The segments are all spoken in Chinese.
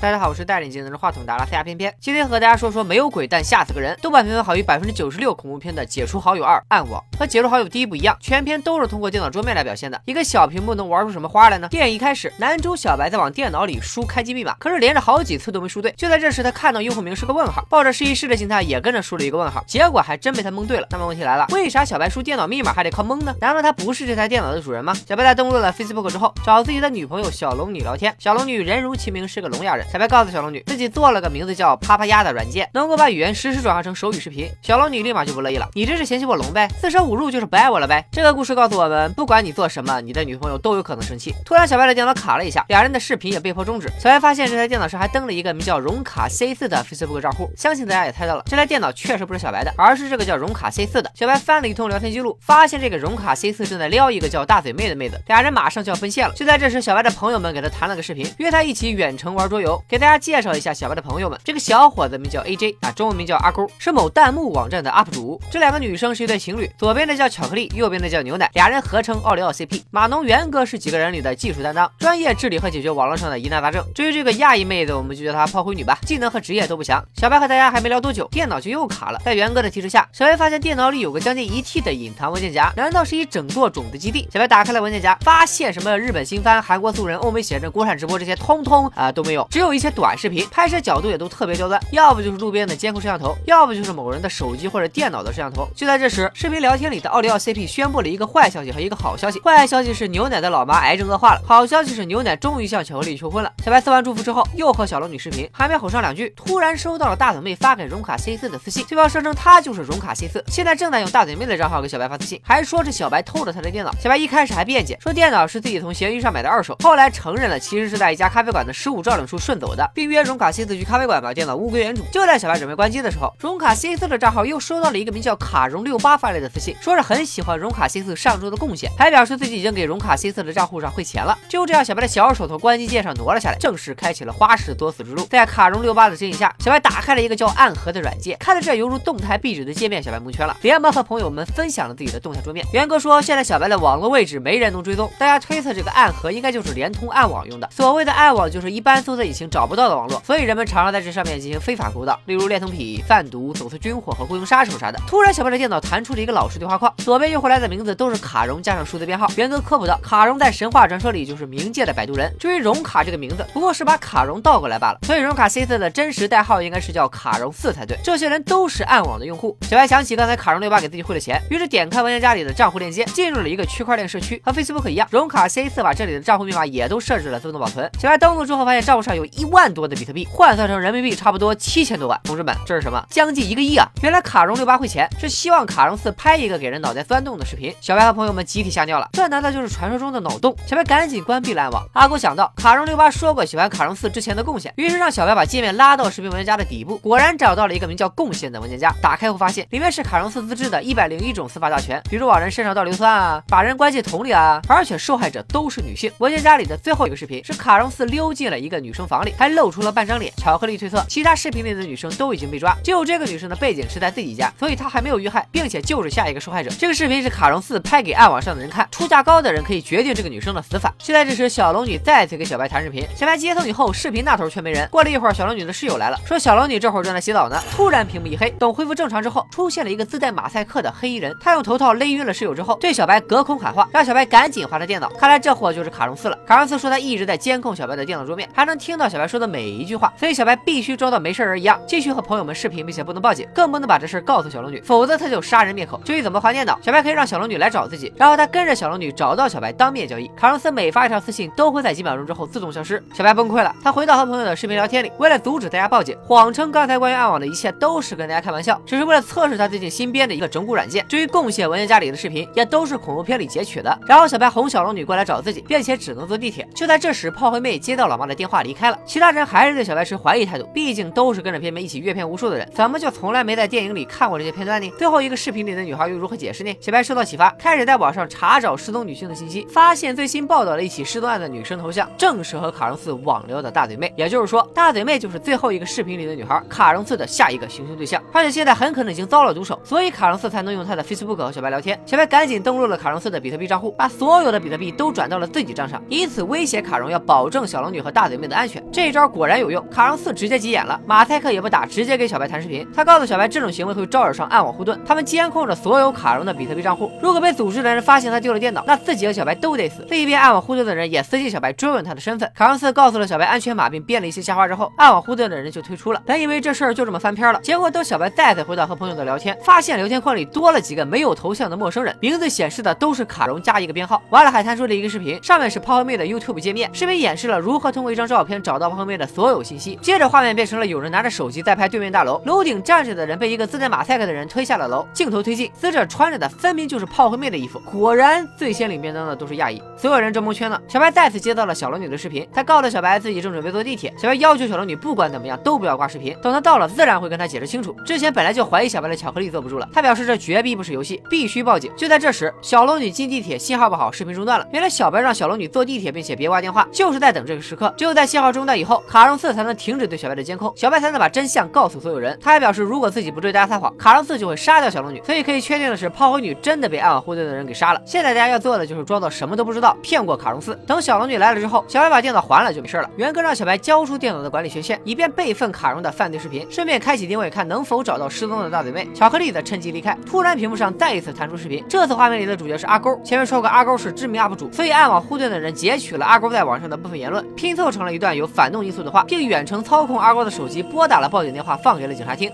大家好，我是戴眼镜拿着话筒的阿拉斯加偏偏，今天和大家说说没有鬼但吓死个人，豆瓣评分好于百分之九十六恐怖片的《解除好友二暗网》。和《解除好友》第一部一样，全片都是通过电脑桌面来表现的。一个小屏幕能玩出什么花来呢？电影一开始，男主小白在往电脑里输开机密码，可是连着好几次都没输对。就在这时，他看到用户名是个问号，抱着试一试的心态也跟着输了一个问号，结果还真被他蒙对了。那么问题来了，为啥小白输电脑密码还得靠蒙呢？难道他不是这台电脑的主人吗？小白在登录了 Facebook 之后，找自己的女朋友小龙女聊天。小龙女人如其名，是个聋哑人。小白告诉小龙女，自己做了个名字叫啪啪鸭的软件，能够把语言实时转化成手语视频。小龙女立马就不乐意了，你这是嫌弃我聋呗？四舍五入就是不爱我了呗？这个故事告诉我们，不管你做什么，你的女朋友都有可能生气。突然，小白的电脑卡了一下，俩人的视频也被迫终止。小白发现这台电脑上还登了一个名叫荣卡 C 四的 Facebook 账户，相信大家也猜到了，这台电脑确实不是小白的，而是这个叫荣卡 C 四的。小白翻了一通聊天记录，发现这个荣卡 C 四正在撩一个叫大嘴妹的妹子，俩人马上就要分线了。就在这时，小白的朋友们给他弹了个视频，约他一起远程玩桌游。给大家介绍一下小白的朋友们，这个小伙子名叫 AJ 啊，中文名叫阿勾，是某弹幕网站的 UP 主。这两个女生是一对情侣，左边的叫巧克力，右边的叫牛奶，俩人合称奥利奥 CP。马农元哥是几个人里的技术担当，专业治理和解决网络上的疑难杂症。至于这个亚裔妹子，我们就叫她炮灰女吧，技能和职业都不详。小白和大家还没聊多久，电脑就又卡了。在元哥的提示下，小白发现电脑里有个将近一 T 的隐藏文件夹，难道是一整座种子基地？小白打开了文件夹，发现什么日本新番、韩国素人、欧美写真、国产直播这些通通啊都没有，只有一些短视频，拍摄角度也都特别刁钻，要不就是路边的监控摄像头，要不就是某人的手机或者电脑的摄像头。就在这时，视频聊天里的奥利奥 CP 宣布了一个坏消息和一个好消息。坏消息是牛奶的老妈癌症恶化了，好消息是牛奶终于向巧克力求婚了。小白送完祝福之后，又和小龙女视频，还没吼上两句，突然收到了大嘴妹发给荣卡 C 四的私信，对方声称他就是荣卡 C 四，现在正在用大嘴妹的账号给小白发私信，还说是小白偷了他的电脑。小白一开始还辩解说电脑是自己从闲鱼上买的二手，后来承认了其实是在一家咖啡馆的失物招领处顺走的，并约荣卡 C 四去咖啡馆把电脑物归原主。就在小白准备关机的时候，荣卡 C 四的账号又收到了一个名叫卡荣六八发来的私信，说是很喜欢荣卡 C 四上周的贡献，还表示自己已经给荣卡 C 四的账户上汇钱了。就这样，小白的小手从关机键上挪了下来，正式开启了花式作死之路。在卡荣六八的指引下，小白打开了一个叫暗盒的软件，看着这犹如动态壁纸的界面，小白蒙圈了，连忙和朋友们分享了自己的动态桌面。元哥说，现在小白的网络位置没人能追踪，大家推测这个暗盒应该就是连通暗网用的。所谓的暗网就是一般搜索引擎找不到的网络，所以人们常常在这上面进行非法勾当，例如恋童癖、贩毒、走私军火和雇佣杀手啥的。突然，小白的电脑弹出了一个老式对话框，左边右回来的名字都是卡荣加上数字编号。元哥科普道，卡荣在神话传说里就是冥界的摆渡人。至于荣卡这个名字，不过是把卡荣倒过来罢了，所以荣卡 C 四的真实代号应该是叫卡荣四才对。这些人都是暗网的用户。小白想起刚才卡荣六八给自己汇了钱，于是点开文件夹里的账户链接，进入了一个区块链社区，和 Facebook 一样，荣卡 C 四把这里的账户密码也都设置了自动保存。小白登录之后，发现账户上有一万多的比特币，换算成人民币差不多七千多万。同志们，这是什么？将近一个亿啊！原来卡荣六八汇钱是希望卡荣四拍一个给人脑袋钻洞的视频。小白和朋友们集体吓尿了，这难道就是传说中的脑洞？小白赶紧关闭了暗网。阿狗想到卡荣六八说过喜欢卡荣四之前的贡献，于是让小白把界面拉到视频文件夹的底部，果然找到了一个名叫贡献的文件夹。打开后发现里面是卡荣四自制的一百零一种司法大全，比如往人身上倒硫酸啊，把人关进桶里啊，而且受害者都是女性。文件夹里的最后一个视频是卡荣四溜进了一个女生房里，还露出了半张脸。巧克力推测，其他视频里的女生都已经被抓，就这个女生的背景是在自己家，所以她还没有遇害，并且就是下一个受害者。这个视频是卡荣四拍给暗网上的人看，出价高的人可以决定这个女生的死法。就在这时，小龙女再次给小白谈视频，小白接通以后，视频那头却没人。过了一会儿，小龙女的室友来了，说小龙女这会儿正在洗澡呢。突然屏幕一黑，等恢复正常之后，出现了一个自带马赛克的黑衣人，他用头套勒晕了室友之后，对小白隔空喊话，让小白赶紧划他电脑。看来这货就是卡荣四了。卡荣四说他一直在监控小白的电脑桌面，还能听到小白说的每一句话，所以小白必须装到没事人一样，继续和朋友们视频，并且不能报警，更不能把这事告诉小龙女，否则他就杀人灭口。至于怎么还电脑，小白可以让小龙女来找自己，然后他跟着小龙女找到小白当面交易。卡洛斯每发一条私信都会在几秒钟之后自动消失。小白崩溃了，他回到和朋友的视频聊天里，为了阻止大家报警，谎称刚才关于暗网的一切都是跟大家开玩笑，只是为了测试他最近新编的一个整蛊软件。至于贡献文件夹里的视频，也都是恐怖片里截取的。然后小白哄小龙女过来找自己，并且只能坐地铁。就在这时，炮灰妹接到老妈的电话离开了，其他人还是对小白持怀疑态度，毕竟都是跟着片片一起阅片无数的人，怎么就从来没在电影里看过这些片段呢？最后一个视频里的女孩又如何解释呢？小白受到启发，开始在网上查找失踪女性的信息，发现最新报道了一起失踪案的女生头像，正是和卡荣四网聊的大嘴妹，也就是说，大嘴妹就是最后一个视频里的女孩，卡荣四的下一个行凶对象，而且现在很可能已经遭了毒手，所以卡荣四才能用他的 Facebook 和小白聊天。小白赶紧登录了卡荣四的比特币账户，把所有的比特币都转到了自己账上，以此威胁卡荣要保证小龙女和大嘴妹的安全。这一招果然有用，卡戎四直接急眼了，马赛克也不打，直接给小白弹视频。他告诉小白，这种行为会招惹上暗网护盾，他们监控着所有卡戎的比特币账户。如果被组织的人发现他丢了电脑，那自己和小白都得死。另一边，暗网护盾的人也私信小白追问他的身份。卡戎四告诉了小白安全码，并编了一些瞎话之后，暗网护盾的人就退出了。本以为这事儿就这么翻篇了，结果等小白再次回到和朋友的聊天，发现聊天框里多了几个没有头像的陌生人，名字显示的都是卡戎加一个编号。完了，海滩出了一个视频，上面是泡泡妹的 YouTube 界面，视频演示了如何通过一张照片找到泡泡妹的所有信息。接着画面变成了有人拿着手机在拍对面大楼，楼顶站着的人被一个自带马赛克的人推下了楼。镜头推进，死者穿着的分明就是泡泡妹的衣服。果然，最先领便当的都是亚裔。所有人正蒙圈呢。小白再次接到了小龙女的视频，他告诉小白自己正准备坐地铁。小白要求小龙女不管怎么样都不要挂视频，等他到了自然会跟他解释清楚。之前本来就怀疑小白的巧克力坐不住了，他表示这绝逼不是游戏，必须报警。就在这时，小龙女进地铁，信号不好，视频中断了。原来小白让小龙女坐地铁，并且别挂电话，就是在等这个时刻。只有在信号中断以后，卡戎四才能停止对小白的监控，小白才能把真相告诉所有人。他还表示，如果自己不对大家撒谎，卡戎四就会杀掉小龙女。所以可以确定的是，炮灰女真的被暗网护盾的人给杀了。现在大家要做的就是装作什么都不知道，骗过卡戎四。等小龙女来了之后，小白把电脑还了就没事了。元哥让小白交出电脑的管理权限，以便备份卡戎的犯罪视频，顺便开启定位，看能否找到失踪的大嘴妹。巧克力则趁机离开。突然，屏幕上再一次弹出视频，这次画面里的主角是阿勾。前面说过，阿勾是知名 UP 主，所以暗网护盾的人截取了阿勾在网上的部分言论，拼凑成了一段由反动因素的话，并远程操控阿勾的手机，拨打了报警电话，放给了警察听。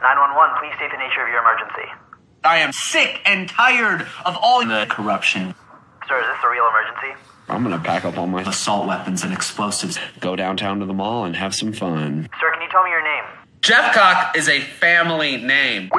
911, please state the nature of your emergency. I am sick and tired of all the corruption. Sir, is this a real emergency? I'm gonna pack up all my Assault weapons and explosives. go downtown to the mall and have some fun. Sir, can you tell me your name? Jeff Cock is a family name.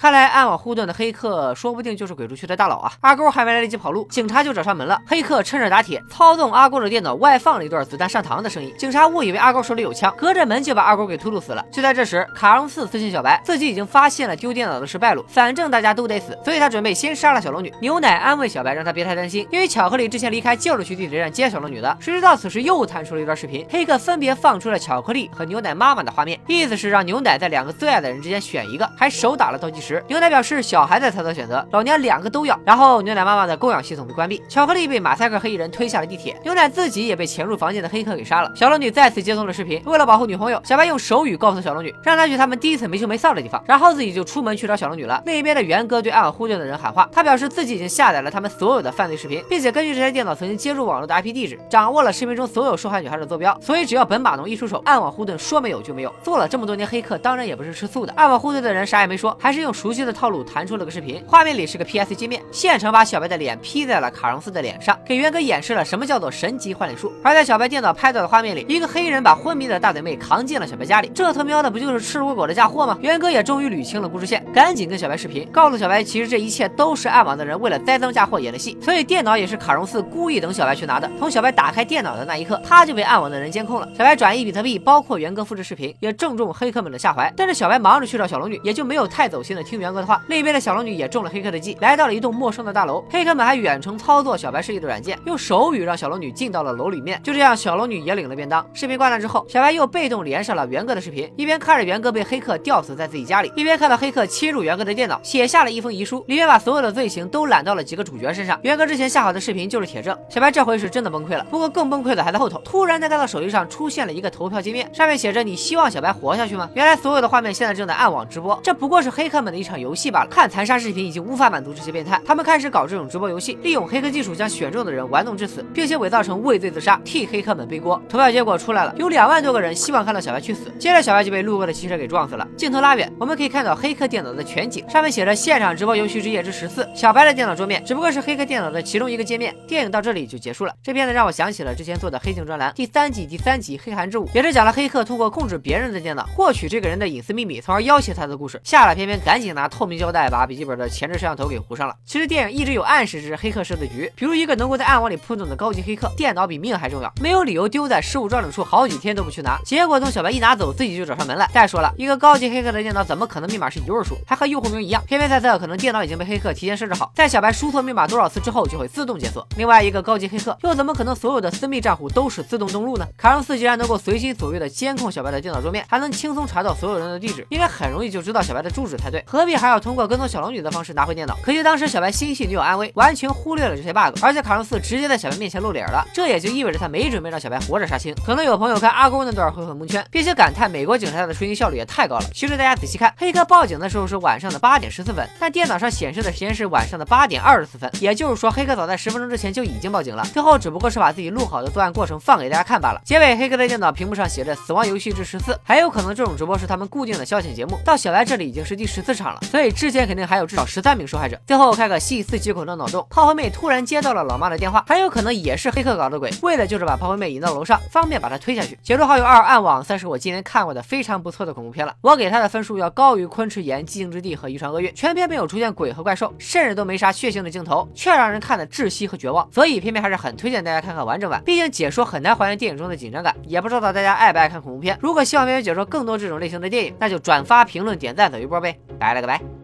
看来暗网护盾的黑客说不定就是鬼畜区的大佬啊！阿勾还没来得及跑路，警察就找上门了。黑客趁热打铁，操纵阿勾的电脑外放了一段子弹上膛的声音。警察误以为阿勾手里有枪，隔着门就把阿勾给突突死了。就在这时，卡戎四私信小白，自己已经发现了丢电脑的事败露，反正大家都得死，所以他准备先杀了小龙女。牛奶安慰小白，让他别太担心，因为巧克力之前离开就是去地铁站接小龙女的。谁知道此时又弹出了一段视频，黑客分别放出了巧克力和牛奶妈妈的画面，意思是让牛奶在两个最爱的人之间选一个，还手打了倒计时。牛奶表示。小孩子才能选择，老娘两个都要。然后牛奶妈妈的供氧系统被关闭，巧克力被马赛克黑衣人推下了地铁，牛奶自己也被潜入房间的黑客给杀了。小龙女再次接通了视频，为了保护女朋友，小白用手语告诉小龙女，让她去他们第一次没羞没臊的地方，然后自己就出门去找小龙女了。另一边的元哥对暗网护盾的人喊话，他表示自己已经下载了他们所有的犯罪视频，并且根据这台电脑曾经接入网络的 IP 地址，掌握了视频中所有受害女孩的坐标，所以只要本马农一出手，暗网护盾说没有就没有。做了这么多年黑客，当然也不是吃素的。暗网护盾的人啥也没说，还是用熟悉的套路弹出了个视频。画面里是个 PS 界面，现成把小白的脸 P 在了卡荣斯的脸上，给元哥演示了什么叫做神级换脸术。而在小白电脑拍到的画面里，一个黑人把昏迷的大嘴妹扛进了小白家里，这他喵的不就是赤裸裸的嫁祸吗？元哥也终于捋清了故事线，赶紧跟小白视频，告诉小白，其实这一切都是暗网的人为了栽赃嫁祸演的戏，所以电脑也是卡荣斯故意等小白去拿的。从小白打开电脑的那一刻，他就被暗网的人监控了。小白转移比特币，包括元哥复制视频，也正中黑客们的下怀。但是小白忙着去找小龙女，也就没有太走心的听元哥的话。另一边的小龙女也中了黑客的计，来到了。一栋陌生的大楼，黑客们还远程操作小白设计的软件，用手语让小龙女进到了楼里面。就这样，小龙女也领了便当。视频挂断之后，小白又被动连上了元哥的视频，一边看着元哥被黑客吊死在自己家里，一边看到黑客侵入元哥的电脑，写下了一封遗书，里面把所有的罪行都揽到了几个主角身上。元哥之前下好的视频就是铁证，小白这回是真的崩溃了。不过更崩溃的还在后头，突然在他的手机上出现了一个投票界面，上面写着：“你希望小白活下去吗？”原来所有的画面现在正在暗网直播，这不过是黑客们的一场游戏罢了。看残杀视频已经无法满足这些变态，他们开始搞。这种直播游戏，利用黑客技术将选中的人玩弄致死，并且伪造成畏罪自杀，替黑客们背锅。投票结果出来了，有两万多个人希望看到小白去死。接着小白就被路过的汽车给撞死了。镜头拉远，我们可以看到黑客电脑的全景，上面写着“现场直播游戏之夜之十四”。小白的电脑桌面只不过是黑客电脑的其中一个界面。电影到这里就结束了。这片子让我想起了之前做的黑镜专栏第三季第三集《黑寒之舞》，也是讲了黑客通过控制别人的电脑获取这个人的隐私秘密，从而要挟他的故事。下了偏偏赶紧拿透明胶带把笔记本的前置摄像头给糊上了。其实电影一直有暗示这，是黑。客设的局，比如一个能够在暗网里扑腾的高级黑客，电脑比命还重要，没有理由丢在失物招领处好几天都不去拿。结果等小白一拿走，自己就找上门来。再说了，一个高级黑客的电脑怎么可能密码是一位数，还和用户名一样？偏偏猜测，可能电脑已经被黑客提前设置好，在小白输错密码多少次之后就会自动解锁。另外一个高级黑客又怎么可能所有的私密账户都是自动登录呢？卡戎四既然能够随心所欲的监控小白的电脑桌面，还能轻松查到所有人的地址，应该很容易就知道小白的住址才对。何必还要通过跟踪小龙女的方式拿回电脑？可惜当时小白心系女友安危，完全忽略了这些 bug，而且卡洛斯直接在小白面前露脸了，这也就意味着他没准备让小白活着杀青。可能有朋友看阿公那段会很蒙圈，并且感叹美国警察的出勤效率也太高了。其实大家仔细看，黑客报警的时候是晚上的八点十四分，但电脑上显示的时间是晚上的八点二十四分，也就是说黑客早在十分钟之前就已经报警了，最后只不过是把自己录好的作案过程放给大家看罢了。结尾黑客的电脑屏幕上写着“死亡游戏至十四”，还有可能这种直播是他们固定的消遣节目。到小白这里已经是第十四场了，所以之前肯定还有至少十三名受害者。最后开个细思极恐的脑洞，炮灰妹突然接到了老妈的电话，很有可能也是黑客搞的鬼，为的就是把炮灰妹引到楼上，方便把她推下去。解除好友二暗网算是我今年看过的非常不错的恐怖片了，我给他的分数要高于昆池岩、寂静之地和遗传厄运。全片没有出现鬼和怪兽，甚至都没啥血腥的镜头，却让人看得窒息和绝望。所以片片还是很推荐大家看看完整版，毕竟解说很难还原电影中的紧张感。也不知道大家爱不爱看恐怖片，如果希望别人解说更多这种类型的电影，那就转发、评论、点赞走一波呗。拜了个拜。